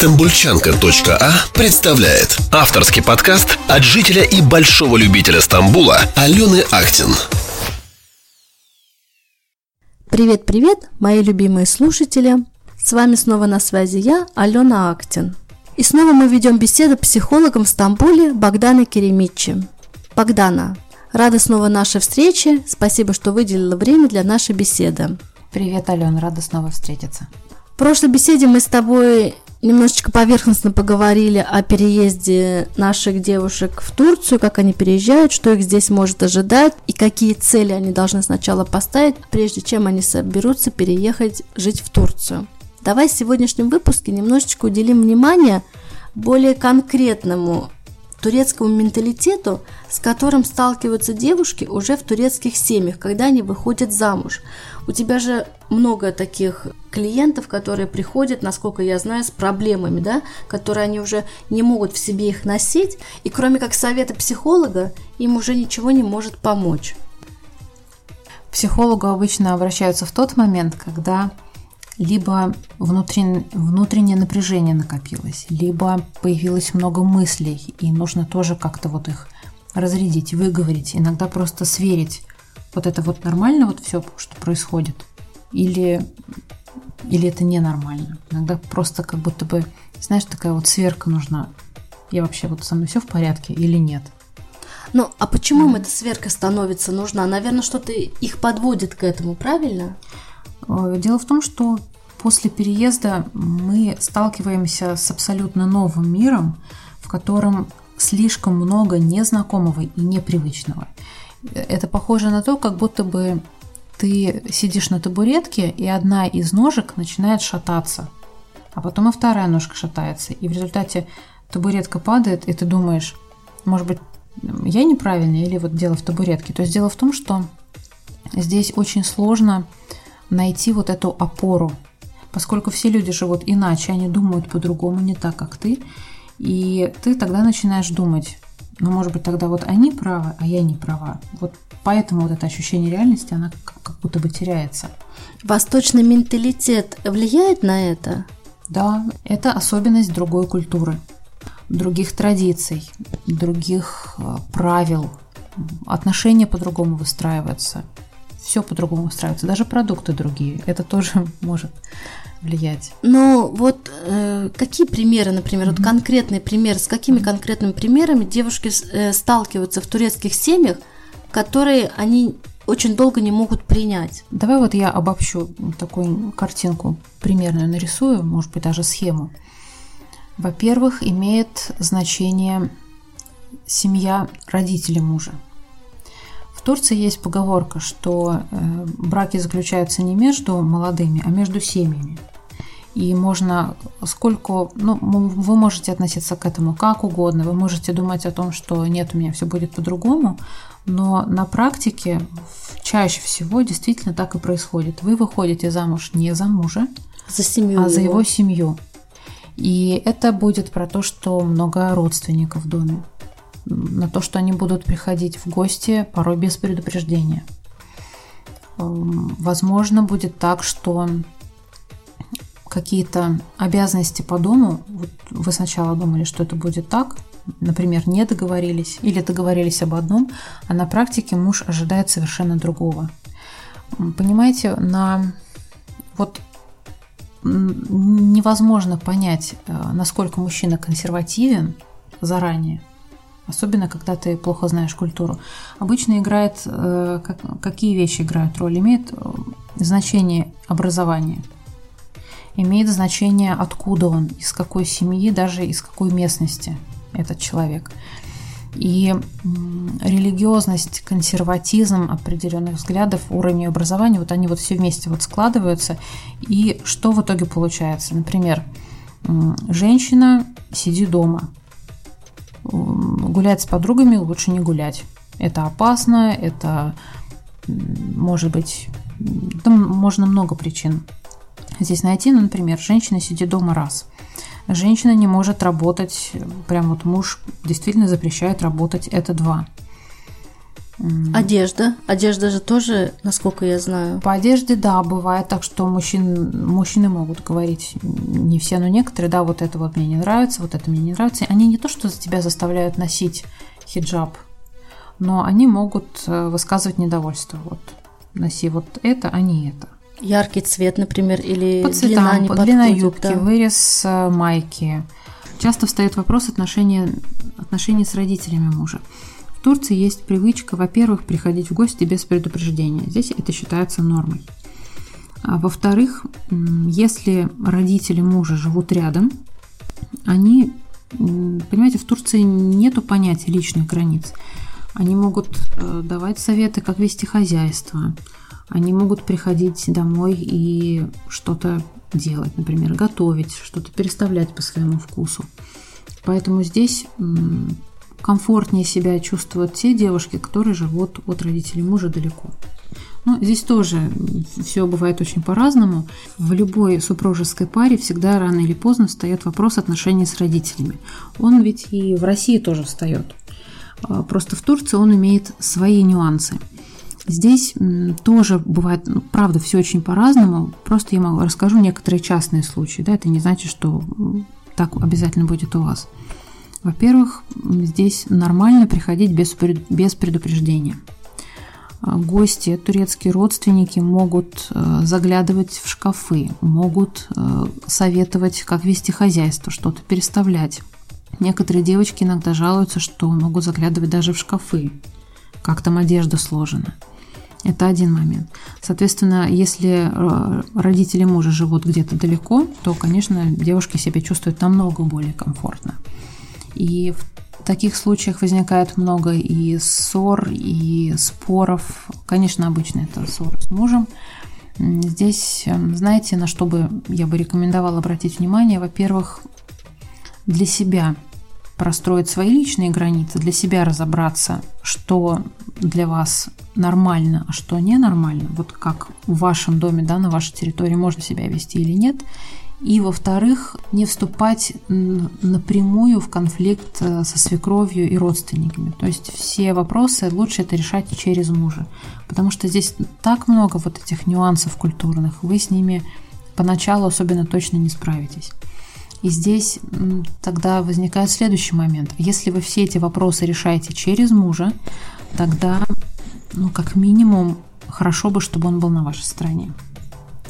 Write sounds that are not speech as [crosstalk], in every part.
Стамбульчанка.а представляет авторский подкаст от жителя и большого любителя Стамбула Алены Актин. Привет-привет, мои любимые слушатели! С вами снова на связи я, Алена Актин. И снова мы ведем беседу с психологом в Стамбуле Богданой Керемичи. Богдана, рада снова нашей встрече. Спасибо, что выделила время для нашей беседы. Привет, Алена, рада снова встретиться. В прошлой беседе мы с тобой немножечко поверхностно поговорили о переезде наших девушек в Турцию, как они переезжают, что их здесь может ожидать и какие цели они должны сначала поставить, прежде чем они соберутся переехать жить в Турцию. Давай в сегодняшнем выпуске немножечко уделим внимание более конкретному турецкому менталитету, с которым сталкиваются девушки уже в турецких семьях, когда они выходят замуж. У тебя же много таких клиентов, которые приходят, насколько я знаю, с проблемами, да, которые они уже не могут в себе их носить, и кроме как совета психолога, им уже ничего не может помочь. Психологу обычно обращаются в тот момент, когда либо внутрен, внутреннее напряжение накопилось, либо появилось много мыслей, и нужно тоже как-то вот их разрядить, выговорить, иногда просто сверить, вот это вот нормально, вот все, что происходит, или, или это ненормально. Иногда просто как будто бы, знаешь, такая вот сверка нужна. Я вообще вот со мной все в порядке или нет? Ну, а почему им эта сверка становится нужна? Наверное, что-то их подводит к этому, правильно? Э, дело в том, что после переезда мы сталкиваемся с абсолютно новым миром, в котором слишком много незнакомого и непривычного. Это похоже на то, как будто бы ты сидишь на табуретке, и одна из ножек начинает шататься, а потом и вторая ножка шатается. И в результате табуретка падает, и ты думаешь, может быть, я неправильно, или вот дело в табуретке. То есть дело в том, что здесь очень сложно найти вот эту опору, поскольку все люди живут иначе, они думают по-другому, не так, как ты, и ты тогда начинаешь думать, ну, может быть, тогда вот они правы, а я не права. Вот поэтому вот это ощущение реальности, она как, будто бы теряется. Восточный менталитет влияет на это? Да, это особенность другой культуры, других традиций, других э, правил. Отношения по-другому выстраиваются все по-другому устраивается, даже продукты другие. Это тоже [laughs] может влиять. Ну, вот э, какие примеры, например, mm-hmm. вот конкретный пример, с какими конкретными примерами девушки э, сталкиваются в турецких семьях, которые они очень долго не могут принять? Давай вот я обобщу такую картинку примерную нарисую, может быть, даже схему. Во-первых, имеет значение семья родителей мужа. В Турции есть поговорка, что э, браки заключаются не между молодыми, а между семьями. И можно сколько, ну, вы можете относиться к этому как угодно, вы можете думать о том, что нет, у меня все будет по-другому, но на практике чаще всего действительно так и происходит. Вы выходите замуж не за мужа, за семью а за его семью. И это будет про то, что много родственников в доме на то, что они будут приходить в гости порой без предупреждения. Эм, возможно, будет так, что какие-то обязанности по дому, вот вы сначала думали, что это будет так, например, не договорились или договорились об одном, а на практике муж ожидает совершенно другого. Понимаете, на вот невозможно понять, э, насколько мужчина консервативен заранее, особенно когда ты плохо знаешь культуру. Обычно играет, э, какие вещи играют роль? Имеет э, значение образования, имеет значение, откуда он, из какой семьи, даже из какой местности этот человек. И религиозность, консерватизм определенных взглядов, уровень образования, вот они вот все вместе вот складываются. И что в итоге получается? Например, женщина сиди дома, гулять с подругами лучше не гулять. Это опасно, это может быть, там можно много причин здесь найти. Ну, например, женщина сидит дома раз. Женщина не может работать, прям вот муж действительно запрещает работать, это два. Одежда. Одежда же тоже, насколько я знаю. По одежде, да, бывает так, что мужчин, мужчины могут говорить, не все, но некоторые, да, вот это вот мне не нравится, вот это мне не нравится. Они не то, что тебя заставляют носить хиджаб, но они могут э, высказывать недовольство. Вот, носи вот это, а не это. Яркий цвет, например, или по цветам, длина, не по длина юбки, да. вырез э, майки. Часто встает вопрос отношения, отношений с родителями мужа. В Турции есть привычка, во-первых, приходить в гости без предупреждения. Здесь это считается нормой. А во-вторых, если родители мужа живут рядом, они, понимаете, в Турции нету понятия личных границ. Они могут э, давать советы, как вести хозяйство. Они могут приходить домой и что-то делать, например, готовить, что-то переставлять по своему вкусу. Поэтому здесь комфортнее себя чувствуют те девушки, которые живут от родителей мужа далеко. Ну, здесь тоже все бывает очень по-разному. В любой супружеской паре всегда рано или поздно встает вопрос отношений с родителями. Он ведь и в России тоже встает. А, просто в Турции он имеет свои нюансы. Здесь тоже бывает, ну, правда, все очень по-разному. Просто я расскажу некоторые частные случаи. Да? Это не значит, что так обязательно будет у вас. Во-первых, здесь нормально приходить без, без предупреждения. А, гости, турецкие родственники могут э, заглядывать в шкафы, могут э, советовать, как вести хозяйство, что-то переставлять. Некоторые девочки иногда жалуются, что могут заглядывать даже в шкафы, как там одежда сложена. Это один момент. Соответственно, если э, родители мужа живут где-то далеко, то, конечно, девушки себя чувствуют намного более комфортно. И в таких случаях возникает много и ссор, и споров. Конечно, обычно это ссоры с мужем. Здесь, эм, знаете, на что бы я бы рекомендовала обратить внимание? Во-первых, для себя простроить свои личные границы, для себя разобраться, что для вас нормально, а что ненормально, вот как в вашем доме, да, на вашей территории можно себя вести или нет, и, во-вторых, не вступать напрямую в конфликт э, со свекровью и родственниками. То есть все вопросы лучше это решать через мужа. Потому что здесь так много вот этих нюансов культурных, вы с ними поначалу особенно точно не справитесь. И здесь тогда возникает следующий момент. Если вы все эти вопросы решаете через мужа, тогда, ну, как минимум, хорошо бы, чтобы он был на вашей стороне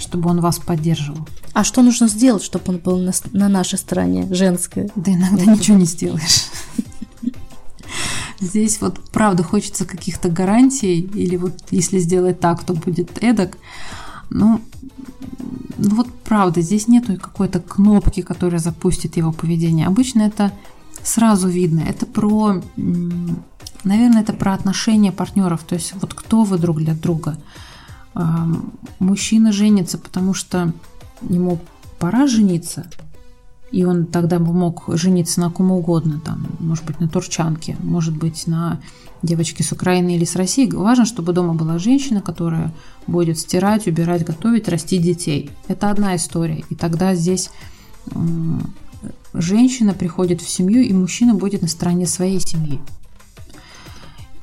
чтобы он вас поддерживал. А что нужно сделать, чтобы он был на, на нашей стороне, женской? Да иногда ничего не сделаешь. Здесь вот правда хочется каких-то гарантий, или вот если сделать так, то будет эдак. Ну, ну вот правда, здесь нету какой-то кнопки, которая запустит его поведение. Обычно это сразу видно. Это про, наверное, это про отношения партнеров. То есть вот кто вы друг для друга мужчина женится, потому что ему пора жениться, и он тогда бы мог жениться на ком угодно, там, может быть, на турчанке, может быть, на девочке с Украины или с России. Важно, чтобы дома была женщина, которая будет стирать, убирать, готовить, растить детей. Это одна история. И тогда здесь женщина приходит в семью, и мужчина будет на стороне своей семьи.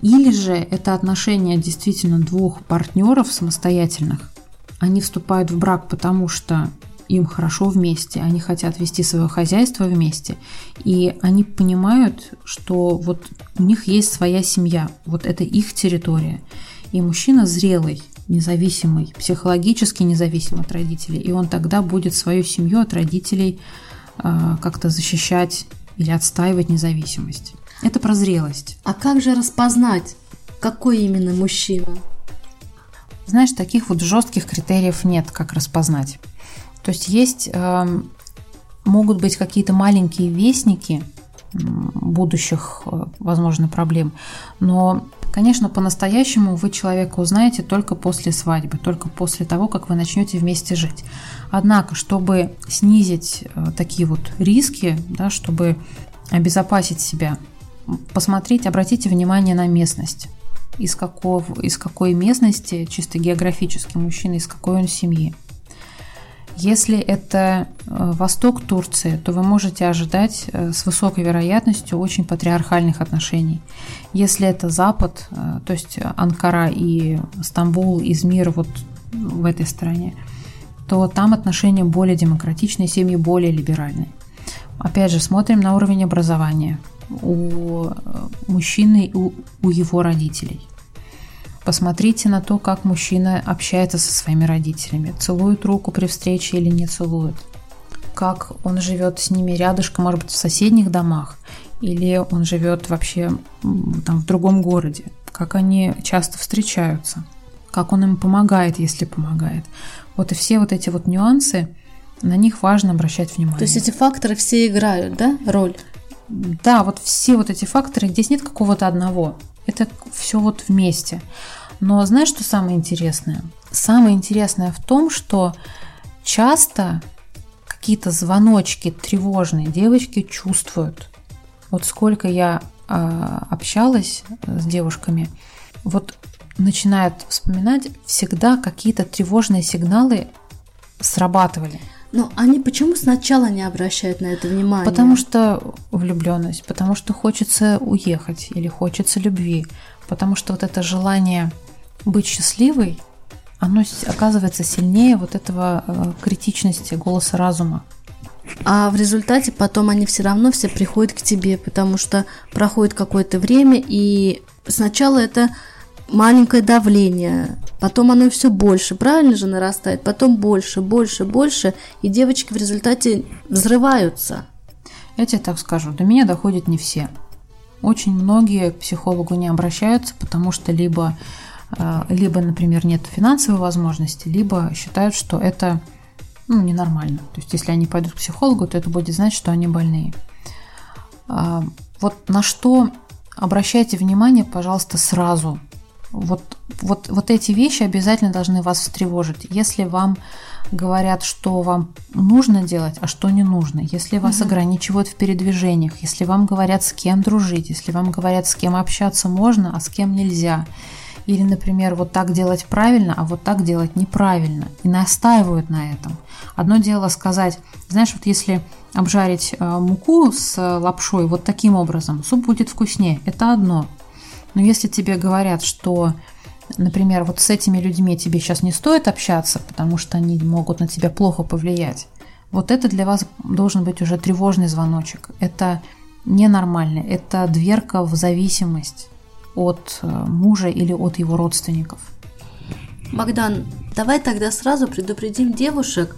Или же это отношения действительно двух партнеров самостоятельных. Они вступают в брак, потому что им хорошо вместе, они хотят вести свое хозяйство вместе, и они понимают, что вот у них есть своя семья, вот это их территория. И мужчина зрелый, независимый, психологически независим от родителей, и он тогда будет свою семью от родителей э, как-то защищать или отстаивать независимость. Это про зрелость. А как же распознать, какой именно мужчина? Знаешь, таких вот жестких критериев нет, как распознать. То есть есть, э, могут быть какие-то маленькие вестники будущих, э, возможно, проблем, но Конечно, по-настоящему вы человека узнаете только после свадьбы, только после того, как вы начнете вместе жить. Однако, чтобы снизить э, такие вот риски, да, чтобы обезопасить себя посмотреть, обратите внимание на местность. Из, какого, из какой местности, чисто географически, мужчина, из какой он семьи. Если это э, восток Турции, то вы можете ожидать э, с высокой вероятностью очень патриархальных отношений. Если это Запад, э, то есть Анкара и Стамбул, Измир вот в этой стране, то там отношения более демократичные, семьи более либеральные. Опять же, смотрим на уровень образования у мужчины и у, у его родителей – Посмотрите на то, как мужчина общается со своими родителями. Целует руку при встрече или не целует. Как он живет с ними рядышком, может быть, в соседних домах. Или он живет вообще там, в другом городе. Как они часто встречаются. Как он им помогает, если помогает. Вот и все вот эти вот нюансы, на них важно обращать внимание. То есть эти факторы все играют, да, роль? Да, вот все вот эти факторы, здесь нет какого-то одного. Это все вот вместе. Но знаешь, что самое интересное? Самое интересное в том, что часто какие-то звоночки тревожные девочки чувствуют. Вот сколько я э, общалась с девушками, вот начинают вспоминать, всегда какие-то тревожные сигналы срабатывали. Но они почему сначала не обращают на это внимание? Потому что влюбленность, потому что хочется уехать или хочется любви, потому что вот это желание быть счастливой, оно оказывается сильнее вот этого э, критичности голоса разума. А в результате потом они все равно все приходят к тебе, потому что проходит какое-то время, и сначала это маленькое давление, потом оно все больше, правильно же нарастает, потом больше, больше, больше, и девочки в результате взрываются. Я тебе так скажу, до меня доходят не все. Очень многие к психологу не обращаются, потому что либо а, либо, например, нет финансовой возможности, либо считают, что это ну, ненормально. То есть, если они пойдут к психологу, то это будет значить, что они больные. А, вот на что обращайте внимание, пожалуйста, сразу. Вот, вот, вот эти вещи обязательно должны вас встревожить. Если вам говорят, что вам нужно делать, а что не нужно, если вас угу. ограничивают в передвижениях, если вам говорят, с кем дружить, если вам говорят, с кем общаться можно, а с кем нельзя, или, например, вот так делать правильно, а вот так делать неправильно. И настаивают на этом. Одно дело сказать, знаешь, вот если обжарить э, муку с лапшой вот таким образом, суп будет вкуснее. Это одно. Но если тебе говорят, что, например, вот с этими людьми тебе сейчас не стоит общаться, потому что они могут на тебя плохо повлиять, вот это для вас должен быть уже тревожный звоночек. Это ненормально, это дверка в зависимость от э, мужа или от его родственников. Богдан, давай тогда сразу предупредим девушек,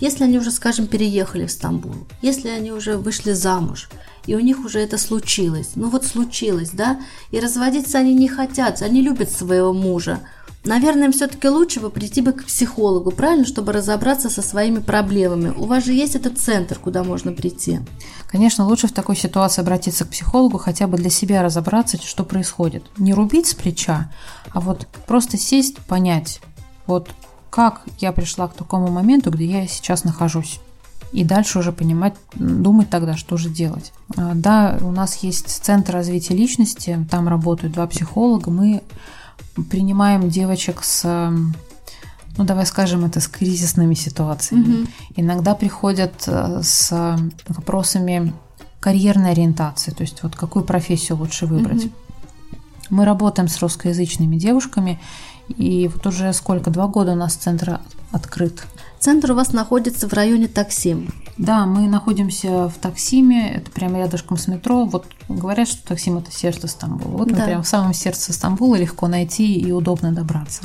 если они уже, скажем, переехали в Стамбул, если они уже вышли замуж, и у них уже это случилось, ну вот случилось, да, и разводиться они не хотят, они любят своего мужа, Наверное, им все-таки лучше бы прийти бы к психологу, правильно, чтобы разобраться со своими проблемами. У вас же есть этот центр, куда можно прийти. Конечно, лучше в такой ситуации обратиться к психологу, хотя бы для себя разобраться, что происходит. Не рубить с плеча, а вот просто сесть, понять, вот как я пришла к такому моменту, где я сейчас нахожусь. И дальше уже понимать, думать тогда, что же делать. А, да, у нас есть центр развития личности, там работают два психолога, мы принимаем девочек с ну давай скажем это с кризисными ситуациями. Угу. Иногда приходят э, с вопросами карьерной ориентации, то есть вот какую профессию лучше выбрать. Угу. Мы работаем с русскоязычными девушками, и вот уже сколько, два года у нас центр открыт. Центр у вас находится в районе Таксим. Да, мы находимся в Таксиме, это прямо рядышком с метро. Вот говорят, что Таксим – это сердце Стамбула. Вот да. мы прямо в самом сердце Стамбула, легко найти и удобно добраться.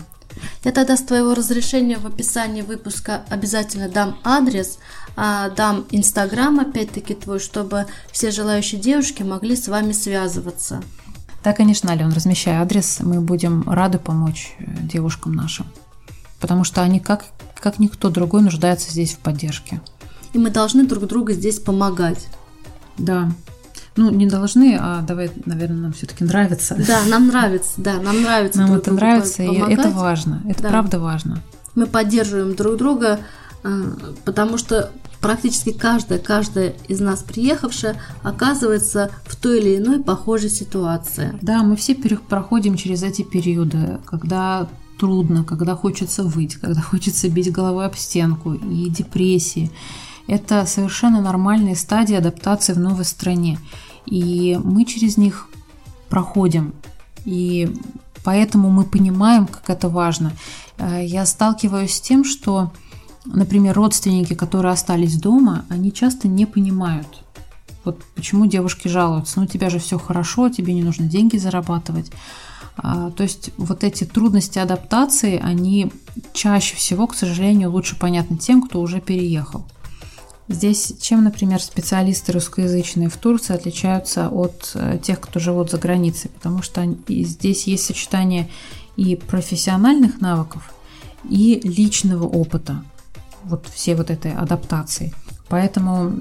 Я тогда с твоего разрешения в описании выпуска обязательно дам адрес, а, дам инстаграм опять-таки твой, чтобы все желающие девушки могли с вами связываться. Да, конечно, Ален, размещай адрес, мы будем рады помочь э, девушкам нашим, потому что они как, как никто другой нуждаются здесь в поддержке и мы должны друг другу здесь помогать. Да. Ну, не должны, а давай, наверное, нам все-таки нравится. Да, нам нравится, да, нам нравится. Нам друг это нравится, помогать. и это важно. Это да. правда важно. Мы поддерживаем друг друга, э, потому что практически каждая, каждая из нас приехавшая оказывается в той или иной похожей ситуации. Да, мы все проходим через эти периоды, когда трудно, когда хочется выть, когда хочется бить головой об стенку и депрессии. Это совершенно нормальные стадии адаптации в новой стране. И мы через них проходим. И поэтому мы понимаем, как это важно. Э, я сталкиваюсь с тем, что, например, родственники, которые остались дома, они часто не понимают, вот почему девушки жалуются, ну у тебя же все хорошо, тебе не нужно деньги зарабатывать. А, то есть вот эти трудности адаптации, они чаще всего, к сожалению, лучше понятны тем, кто уже переехал. Здесь чем, например, специалисты русскоязычные в Турции отличаются от э, тех, кто живут за границей, потому что здесь есть сочетание и профессиональных навыков, и личного опыта, вот всей вот этой адаптации. Поэтому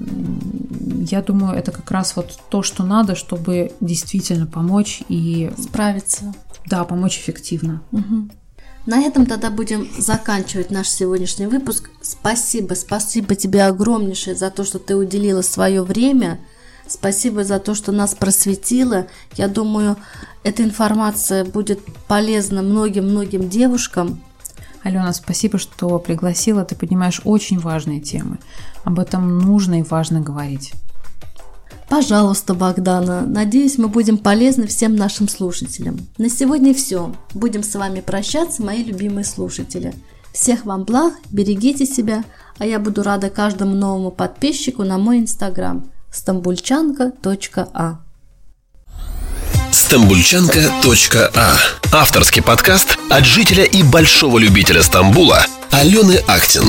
я думаю, это как раз вот то, что надо, чтобы действительно помочь и справиться. Да, помочь эффективно. Угу. На этом тогда будем заканчивать наш сегодняшний выпуск. Спасибо, спасибо тебе огромнейшее за то, что ты уделила свое время. Спасибо за то, что нас просветила. Я думаю, эта информация будет полезна многим-многим девушкам. Алена, спасибо, что пригласила. Ты поднимаешь очень важные темы. Об этом нужно и важно говорить. Пожалуйста, Богдана. Надеюсь, мы будем полезны всем нашим слушателям. На сегодня все. Будем с вами прощаться, мои любимые слушатели. Всех вам благ, берегите себя, а я буду рада каждому новому подписчику на мой инстаграм стамбульчанка.а Стамбульчанка.а Авторский подкаст от жителя и большого любителя Стамбула Алены Актин.